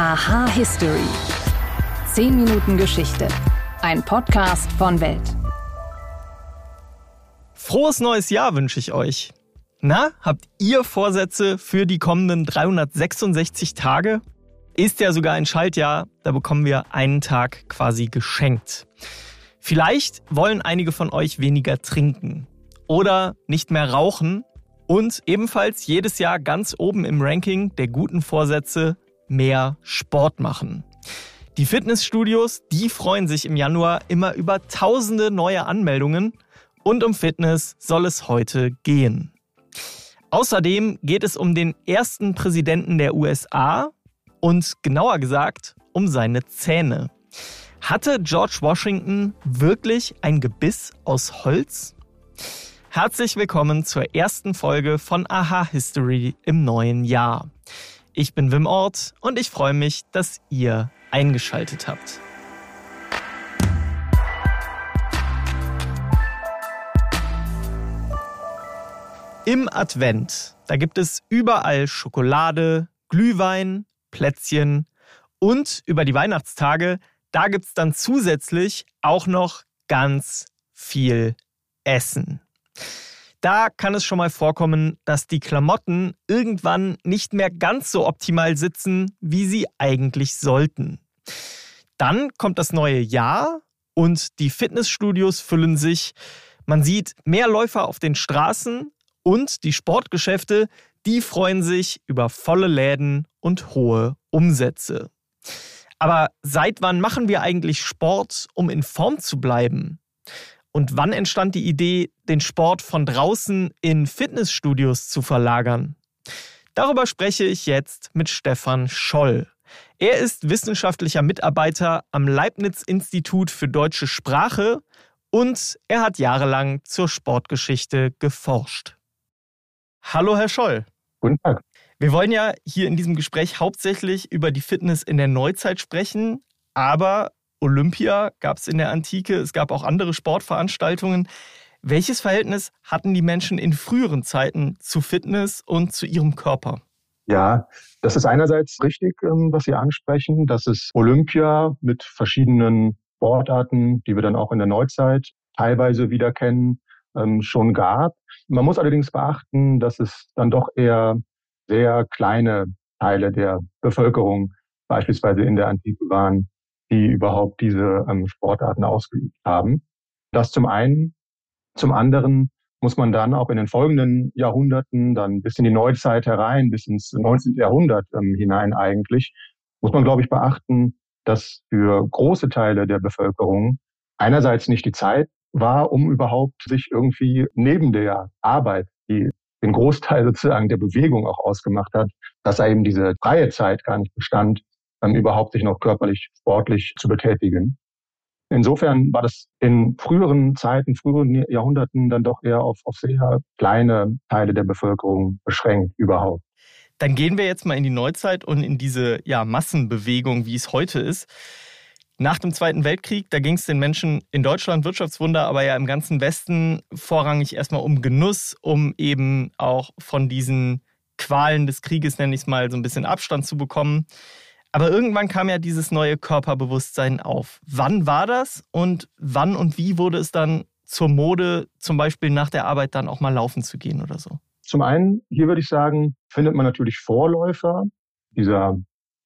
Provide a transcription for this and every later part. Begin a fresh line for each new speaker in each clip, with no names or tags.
Aha History. 10 Minuten Geschichte. Ein Podcast von Welt.
Frohes neues Jahr wünsche ich euch. Na, habt ihr Vorsätze für die kommenden 366 Tage? Ist ja sogar ein Schaltjahr, da bekommen wir einen Tag quasi geschenkt. Vielleicht wollen einige von euch weniger trinken oder nicht mehr rauchen und ebenfalls jedes Jahr ganz oben im Ranking der guten Vorsätze mehr Sport machen. Die Fitnessstudios, die freuen sich im Januar immer über tausende neue Anmeldungen und um Fitness soll es heute gehen. Außerdem geht es um den ersten Präsidenten der USA und genauer gesagt um seine Zähne. Hatte George Washington wirklich ein Gebiss aus Holz? Herzlich willkommen zur ersten Folge von Aha History im neuen Jahr. Ich bin Wim Ort und ich freue mich, dass ihr eingeschaltet habt. Im Advent, da gibt es überall Schokolade, Glühwein, Plätzchen und über die Weihnachtstage, da gibt es dann zusätzlich auch noch ganz viel Essen. Da kann es schon mal vorkommen, dass die Klamotten irgendwann nicht mehr ganz so optimal sitzen, wie sie eigentlich sollten. Dann kommt das neue Jahr und die Fitnessstudios füllen sich. Man sieht mehr Läufer auf den Straßen und die Sportgeschäfte, die freuen sich über volle Läden und hohe Umsätze. Aber seit wann machen wir eigentlich Sport, um in Form zu bleiben? Und wann entstand die Idee, den Sport von draußen in Fitnessstudios zu verlagern? Darüber spreche ich jetzt mit Stefan Scholl. Er ist wissenschaftlicher Mitarbeiter am Leibniz-Institut für deutsche Sprache und er hat jahrelang zur Sportgeschichte geforscht. Hallo, Herr Scholl.
Guten Tag.
Wir wollen ja hier in diesem Gespräch hauptsächlich über die Fitness in der Neuzeit sprechen, aber Olympia gab es in der Antike, es gab auch andere Sportveranstaltungen. Welches Verhältnis hatten die Menschen in früheren Zeiten zu Fitness und zu ihrem Körper?
Ja, das ist einerseits richtig, ähm, was Sie ansprechen, dass es Olympia mit verschiedenen Sportarten, die wir dann auch in der Neuzeit teilweise wieder kennen, ähm, schon gab. Man muss allerdings beachten, dass es dann doch eher sehr kleine Teile der Bevölkerung beispielsweise in der Antike waren, die überhaupt diese ähm, Sportarten ausgeübt haben. Das zum einen. Zum anderen muss man dann auch in den folgenden Jahrhunderten, dann bis in die Neuzeit herein, bis ins 19. Jahrhundert ähm, hinein eigentlich, muss man, glaube ich, beachten, dass für große Teile der Bevölkerung einerseits nicht die Zeit war, um überhaupt sich irgendwie neben der Arbeit, die den Großteil sozusagen der Bewegung auch ausgemacht hat, dass eben diese freie Zeit gar nicht bestand, ähm, überhaupt sich noch körperlich, sportlich zu betätigen. Insofern war das in früheren Zeiten, früheren Jahrhunderten dann doch eher auf, auf sehr kleine Teile der Bevölkerung beschränkt überhaupt.
Dann gehen wir jetzt mal in die Neuzeit und in diese ja, Massenbewegung, wie es heute ist. Nach dem Zweiten Weltkrieg, da ging es den Menschen in Deutschland Wirtschaftswunder, aber ja im ganzen Westen vorrangig erstmal um Genuss, um eben auch von diesen Qualen des Krieges, nenne ich es mal, so ein bisschen Abstand zu bekommen. Aber irgendwann kam ja dieses neue Körperbewusstsein auf. Wann war das und wann und wie wurde es dann zur Mode, zum Beispiel nach der Arbeit dann auch mal laufen zu gehen oder so?
Zum einen, hier würde ich sagen, findet man natürlich Vorläufer dieser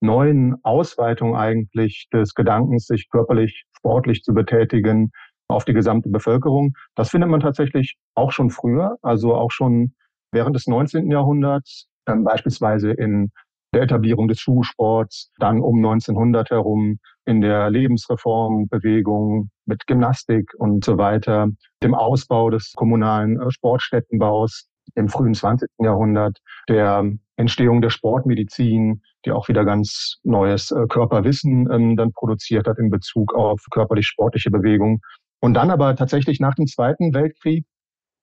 neuen Ausweitung eigentlich des Gedankens, sich körperlich, sportlich zu betätigen auf die gesamte Bevölkerung. Das findet man tatsächlich auch schon früher, also auch schon während des 19. Jahrhunderts, ähm, beispielsweise in der Etablierung des Schulsports, dann um 1900 herum in der Lebensreformbewegung mit Gymnastik und so weiter, dem Ausbau des kommunalen äh, Sportstättenbaus im frühen 20. Jahrhundert, der Entstehung der Sportmedizin, die auch wieder ganz neues äh, Körperwissen ähm, dann produziert hat in Bezug auf körperlich-sportliche Bewegung. Und dann aber tatsächlich nach dem Zweiten Weltkrieg,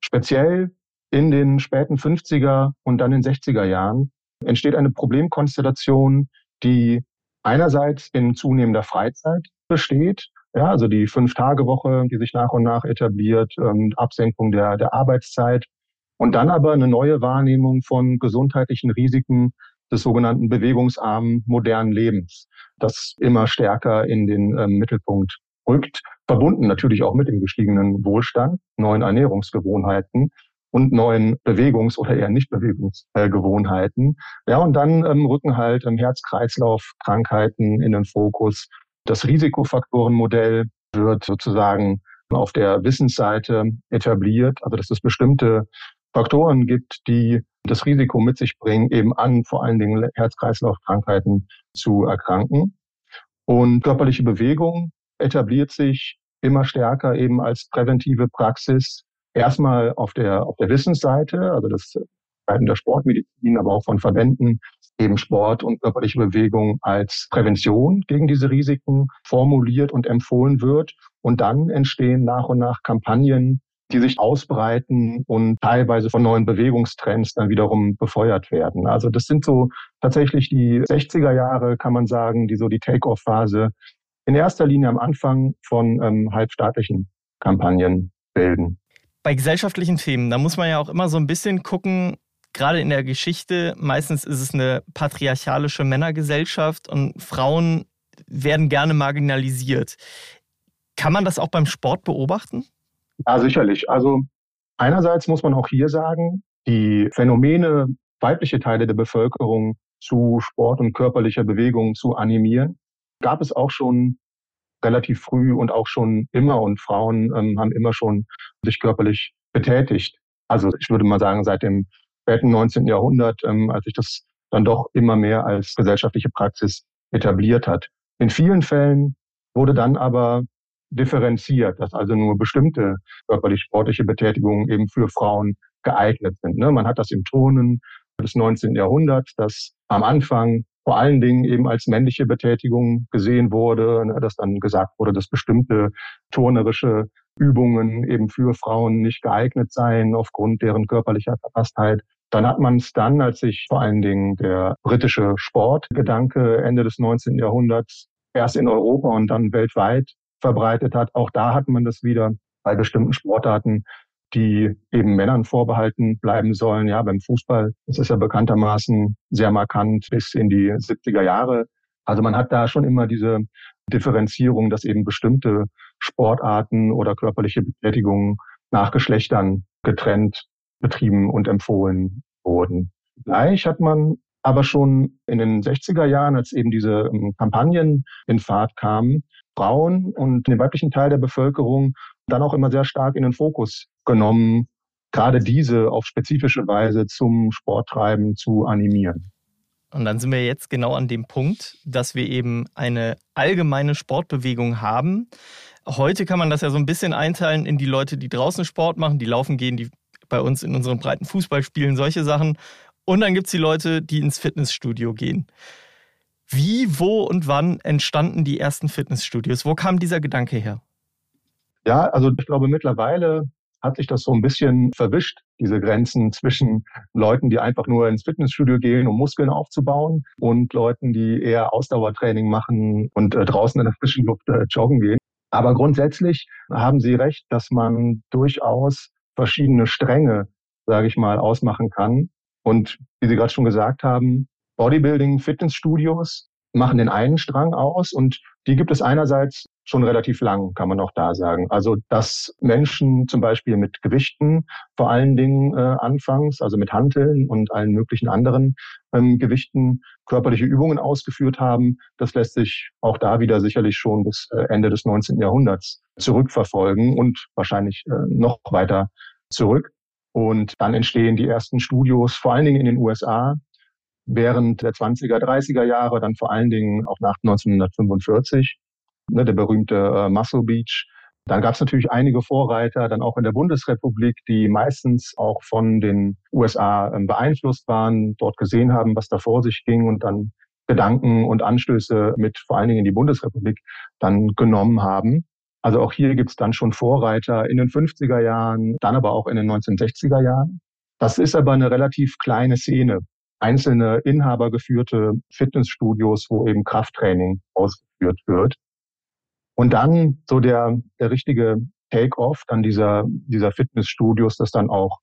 speziell in den späten 50er und dann in 60er Jahren, entsteht eine Problemkonstellation, die einerseits in zunehmender Freizeit besteht, ja, also die Fünf-Tage-Woche, die sich nach und nach etabliert, ähm, Absenkung der, der Arbeitszeit und dann aber eine neue Wahrnehmung von gesundheitlichen Risiken, des sogenannten bewegungsarmen modernen Lebens, das immer stärker in den äh, Mittelpunkt rückt, verbunden natürlich auch mit dem gestiegenen Wohlstand, neuen Ernährungsgewohnheiten und neuen Bewegungs- oder eher Nicht-Bewegungsgewohnheiten. Ja, und dann ähm, rücken halt ähm, Herz-Kreislauf-Krankheiten in den Fokus. Das Risikofaktorenmodell wird sozusagen auf der Wissensseite etabliert, also dass es bestimmte Faktoren gibt, die das Risiko mit sich bringen, eben an vor allen Dingen Herz-Kreislauf-Krankheiten zu erkranken. Und körperliche Bewegung etabliert sich immer stärker eben als präventive Praxis. Erstmal auf der, auf der Wissensseite, also das Seiten der Sportmedizin, aber auch von Verbänden, eben Sport und körperliche Bewegung als Prävention gegen diese Risiken formuliert und empfohlen wird. Und dann entstehen nach und nach Kampagnen, die sich ausbreiten und teilweise von neuen Bewegungstrends dann wiederum befeuert werden. Also das sind so tatsächlich die 60er Jahre, kann man sagen, die so die Take-off-Phase in erster Linie am Anfang von ähm, halbstaatlichen Kampagnen bilden.
Bei gesellschaftlichen Themen, da muss man ja auch immer so ein bisschen gucken, gerade in der Geschichte, meistens ist es eine patriarchalische Männergesellschaft und Frauen werden gerne marginalisiert. Kann man das auch beim Sport beobachten?
Ja, sicherlich. Also einerseits muss man auch hier sagen, die Phänomene, weibliche Teile der Bevölkerung zu Sport und körperlicher Bewegung zu animieren, gab es auch schon relativ früh und auch schon immer und Frauen ähm, haben immer schon sich körperlich betätigt. Also ich würde mal sagen, seit dem späten 19. Jahrhundert, ähm, als sich das dann doch immer mehr als gesellschaftliche Praxis etabliert hat. In vielen Fällen wurde dann aber differenziert, dass also nur bestimmte körperlich sportliche Betätigungen eben für Frauen geeignet sind. Ne? Man hat das im Turnen des 19. Jahrhunderts, das am Anfang vor allen Dingen eben als männliche Betätigung gesehen wurde, ne? dass dann gesagt wurde, dass bestimmte turnerische Übungen eben für Frauen nicht geeignet seien aufgrund deren körperlicher Verpasstheit. Dann hat man es dann, als sich vor allen Dingen der britische Sportgedanke Ende des 19. Jahrhunderts erst in Europa und dann weltweit verbreitet hat. Auch da hat man das wieder bei bestimmten Sportarten, die eben Männern vorbehalten bleiben sollen. Ja, beim Fußball ist es ja bekanntermaßen sehr markant bis in die 70er Jahre. Also man hat da schon immer diese Differenzierung, dass eben bestimmte Sportarten oder körperliche Betätigungen nach Geschlechtern getrennt betrieben und empfohlen wurden. Gleich hat man aber schon in den 60er Jahren, als eben diese ähm, Kampagnen in Fahrt kamen, Frauen und den weiblichen Teil der Bevölkerung dann auch immer sehr stark in den Fokus genommen, gerade diese auf spezifische Weise zum Sporttreiben zu animieren.
Und dann sind wir jetzt genau an dem Punkt, dass wir eben eine allgemeine Sportbewegung haben. Heute kann man das ja so ein bisschen einteilen in die Leute, die draußen Sport machen, die laufen gehen, die bei uns in unseren breiten Fußball spielen, solche Sachen. Und dann gibt es die Leute, die ins Fitnessstudio gehen. Wie, wo und wann entstanden die ersten Fitnessstudios? Wo kam dieser Gedanke her?
Ja, also ich glaube, mittlerweile hat sich das so ein bisschen verwischt, diese Grenzen zwischen Leuten, die einfach nur ins Fitnessstudio gehen, um Muskeln aufzubauen, und Leuten, die eher Ausdauertraining machen und äh, draußen in der frischen Luft äh, joggen gehen. Aber grundsätzlich haben Sie recht, dass man durchaus verschiedene Stränge, sage ich mal, ausmachen kann. Und wie Sie gerade schon gesagt haben, Bodybuilding, Fitnessstudios machen den einen Strang aus und die gibt es einerseits schon relativ lang, kann man auch da sagen. Also, dass Menschen zum Beispiel mit Gewichten vor allen Dingen äh, anfangs, also mit Hanteln und allen möglichen anderen ähm, Gewichten körperliche Übungen ausgeführt haben, das lässt sich auch da wieder sicherlich schon bis äh, Ende des 19. Jahrhunderts zurückverfolgen und wahrscheinlich äh, noch weiter zurück. Und dann entstehen die ersten Studios, vor allen Dingen in den USA, während der 20er, 30er Jahre, dann vor allen Dingen auch nach 1945 ne, der berühmte äh, Muscle Beach. Dann gab es natürlich einige Vorreiter, dann auch in der Bundesrepublik, die meistens auch von den USA ähm, beeinflusst waren, dort gesehen haben, was da vor sich ging und dann Gedanken und Anstöße mit vor allen Dingen in die Bundesrepublik dann genommen haben. Also auch hier gibt es dann schon Vorreiter in den 50er Jahren, dann aber auch in den 1960er Jahren. Das ist aber eine relativ kleine Szene. Einzelne inhabergeführte Fitnessstudios, wo eben Krafttraining ausgeführt wird. Und dann so der, der richtige Take-off dann dieser, dieser Fitnessstudios, das dann auch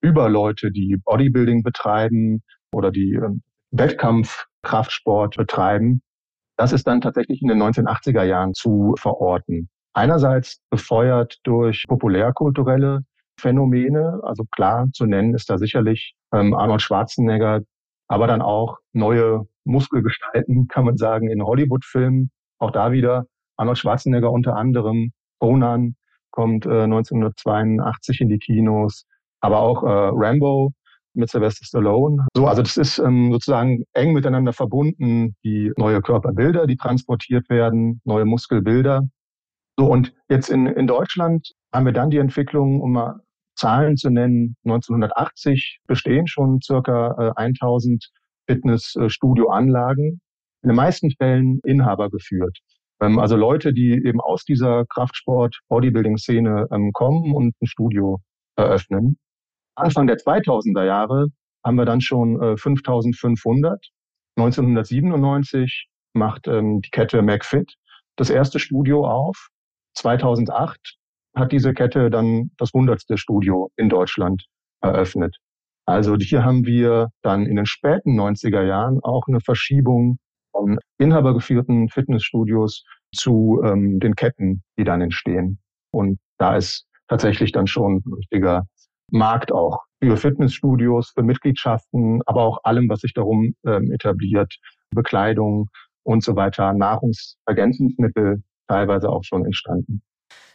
über Leute, die Bodybuilding betreiben oder die ähm, Wettkampfkraftsport betreiben. Das ist dann tatsächlich in den 1980er Jahren zu verorten. Einerseits befeuert durch populärkulturelle Phänomene, also klar zu nennen ist da sicherlich ähm, Arnold Schwarzenegger, aber dann auch neue Muskelgestalten, kann man sagen, in Hollywood-Filmen. Auch da wieder Arnold Schwarzenegger unter anderem, Conan kommt äh, 1982 in die Kinos, aber auch äh, Rambo mit Sylvester Stallone. So, also das ist ähm, sozusagen eng miteinander verbunden, die neue Körperbilder, die transportiert werden, neue Muskelbilder. So, und jetzt in, in Deutschland haben wir dann die Entwicklung, um mal Zahlen zu nennen, 1980 bestehen schon circa äh, 1000 Fitnessstudioanlagen, in den meisten Fällen Inhaber geführt. Ähm, also Leute, die eben aus dieser Kraftsport-Bodybuilding-Szene ähm, kommen und ein Studio eröffnen. Anfang der 2000er Jahre haben wir dann schon äh, 5500. 1997 macht ähm, die Kette McFit das erste Studio auf. 2008 hat diese Kette dann das hundertste Studio in Deutschland eröffnet. Also hier haben wir dann in den späten 90er Jahren auch eine Verschiebung von inhabergeführten Fitnessstudios zu ähm, den Ketten, die dann entstehen. Und da ist tatsächlich dann schon ein richtiger Markt auch für Fitnessstudios, für Mitgliedschaften, aber auch allem, was sich darum ähm, etabliert, Bekleidung und so weiter, Nahrungsergänzungsmittel teilweise auch schon entstanden.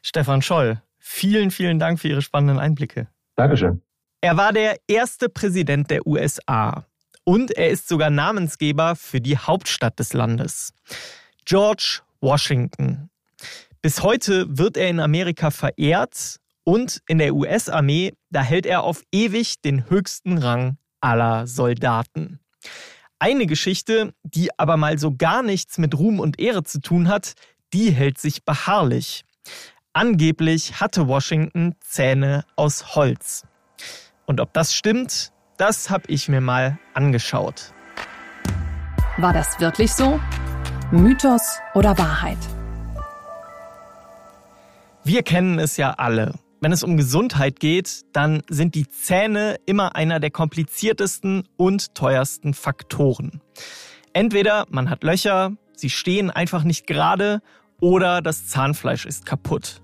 Stefan Scholl, vielen, vielen Dank für Ihre spannenden Einblicke.
Dankeschön.
Er war der erste Präsident der USA und er ist sogar Namensgeber für die Hauptstadt des Landes. George Washington. Bis heute wird er in Amerika verehrt und in der US-Armee, da hält er auf ewig den höchsten Rang aller Soldaten. Eine Geschichte, die aber mal so gar nichts mit Ruhm und Ehre zu tun hat, die hält sich beharrlich. Angeblich hatte Washington Zähne aus Holz. Und ob das stimmt, das habe ich mir mal angeschaut.
War das wirklich so? Mythos oder Wahrheit?
Wir kennen es ja alle. Wenn es um Gesundheit geht, dann sind die Zähne immer einer der kompliziertesten und teuersten Faktoren. Entweder man hat Löcher, sie stehen einfach nicht gerade oder das Zahnfleisch ist kaputt.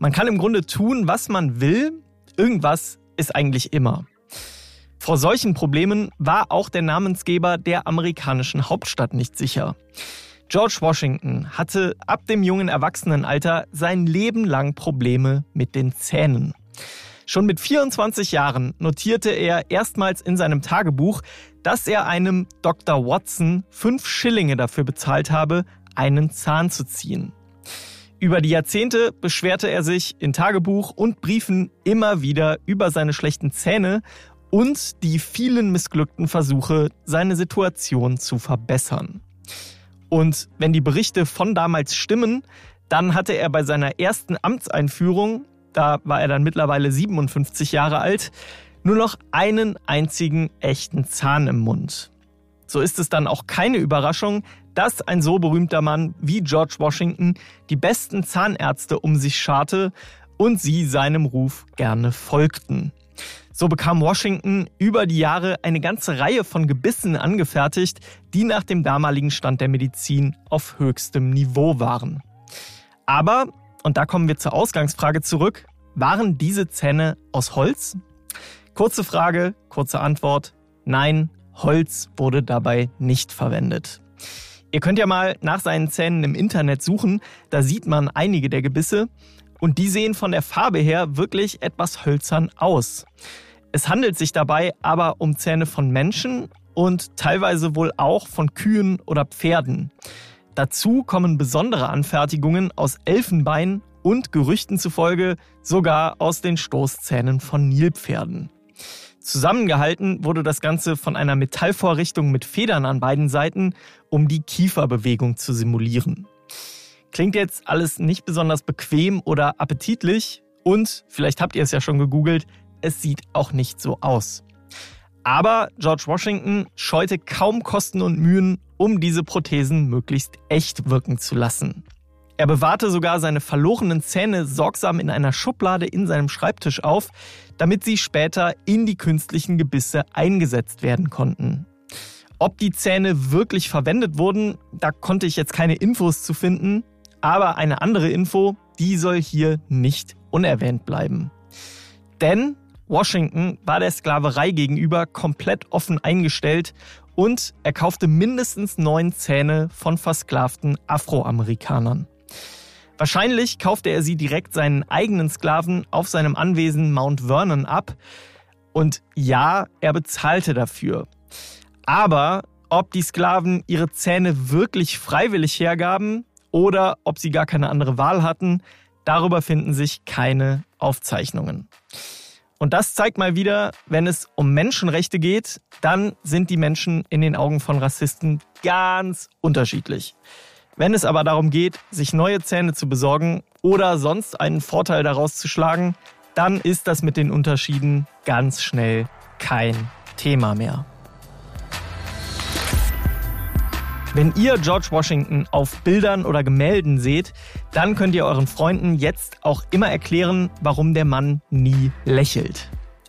Man kann im Grunde tun, was man will, irgendwas ist eigentlich immer. Vor solchen Problemen war auch der Namensgeber der amerikanischen Hauptstadt nicht sicher. George Washington hatte ab dem jungen Erwachsenenalter sein Leben lang Probleme mit den Zähnen. Schon mit 24 Jahren notierte er erstmals in seinem Tagebuch, dass er einem Dr. Watson fünf Schillinge dafür bezahlt habe, einen Zahn zu ziehen. Über die Jahrzehnte beschwerte er sich in Tagebuch und Briefen immer wieder über seine schlechten Zähne und die vielen missglückten Versuche, seine Situation zu verbessern. Und wenn die Berichte von damals stimmen, dann hatte er bei seiner ersten Amtseinführung, da war er dann mittlerweile 57 Jahre alt, nur noch einen einzigen echten Zahn im Mund. So ist es dann auch keine Überraschung, dass ein so berühmter Mann wie George Washington die besten Zahnärzte um sich scharte und sie seinem Ruf gerne folgten. So bekam Washington über die Jahre eine ganze Reihe von Gebissen angefertigt, die nach dem damaligen Stand der Medizin auf höchstem Niveau waren. Aber, und da kommen wir zur Ausgangsfrage zurück, waren diese Zähne aus Holz? Kurze Frage, kurze Antwort. Nein, Holz wurde dabei nicht verwendet. Ihr könnt ja mal nach seinen Zähnen im Internet suchen, da sieht man einige der Gebisse und die sehen von der Farbe her wirklich etwas hölzern aus. Es handelt sich dabei aber um Zähne von Menschen und teilweise wohl auch von Kühen oder Pferden. Dazu kommen besondere Anfertigungen aus Elfenbein und Gerüchten zufolge sogar aus den Stoßzähnen von Nilpferden. Zusammengehalten wurde das Ganze von einer Metallvorrichtung mit Federn an beiden Seiten, um die Kieferbewegung zu simulieren. Klingt jetzt alles nicht besonders bequem oder appetitlich und, vielleicht habt ihr es ja schon gegoogelt, es sieht auch nicht so aus. Aber George Washington scheute kaum Kosten und Mühen, um diese Prothesen möglichst echt wirken zu lassen. Er bewahrte sogar seine verlorenen Zähne sorgsam in einer Schublade in seinem Schreibtisch auf, damit sie später in die künstlichen Gebisse eingesetzt werden konnten. Ob die Zähne wirklich verwendet wurden, da konnte ich jetzt keine Infos zu finden, aber eine andere Info, die soll hier nicht unerwähnt bleiben. Denn Washington war der Sklaverei gegenüber komplett offen eingestellt und er kaufte mindestens neun Zähne von versklavten Afroamerikanern. Wahrscheinlich kaufte er sie direkt seinen eigenen Sklaven auf seinem Anwesen Mount Vernon ab. Und ja, er bezahlte dafür. Aber ob die Sklaven ihre Zähne wirklich freiwillig hergaben oder ob sie gar keine andere Wahl hatten, darüber finden sich keine Aufzeichnungen. Und das zeigt mal wieder, wenn es um Menschenrechte geht, dann sind die Menschen in den Augen von Rassisten ganz unterschiedlich. Wenn es aber darum geht, sich neue Zähne zu besorgen oder sonst einen Vorteil daraus zu schlagen, dann ist das mit den Unterschieden ganz schnell kein Thema mehr. Wenn ihr George Washington auf Bildern oder Gemälden seht, dann könnt ihr euren Freunden jetzt auch immer erklären, warum der Mann nie lächelt.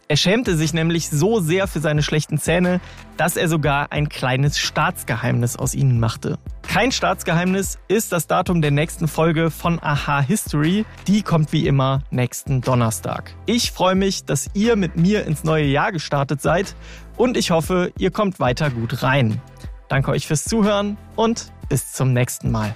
Er schämte sich nämlich so sehr für seine schlechten Zähne, dass er sogar ein kleines Staatsgeheimnis aus ihnen machte. Kein Staatsgeheimnis ist das Datum der nächsten Folge von Aha History. Die kommt wie immer nächsten Donnerstag. Ich freue mich, dass ihr mit mir ins neue Jahr gestartet seid und ich hoffe, ihr kommt weiter gut rein. Danke euch fürs Zuhören und bis zum nächsten Mal.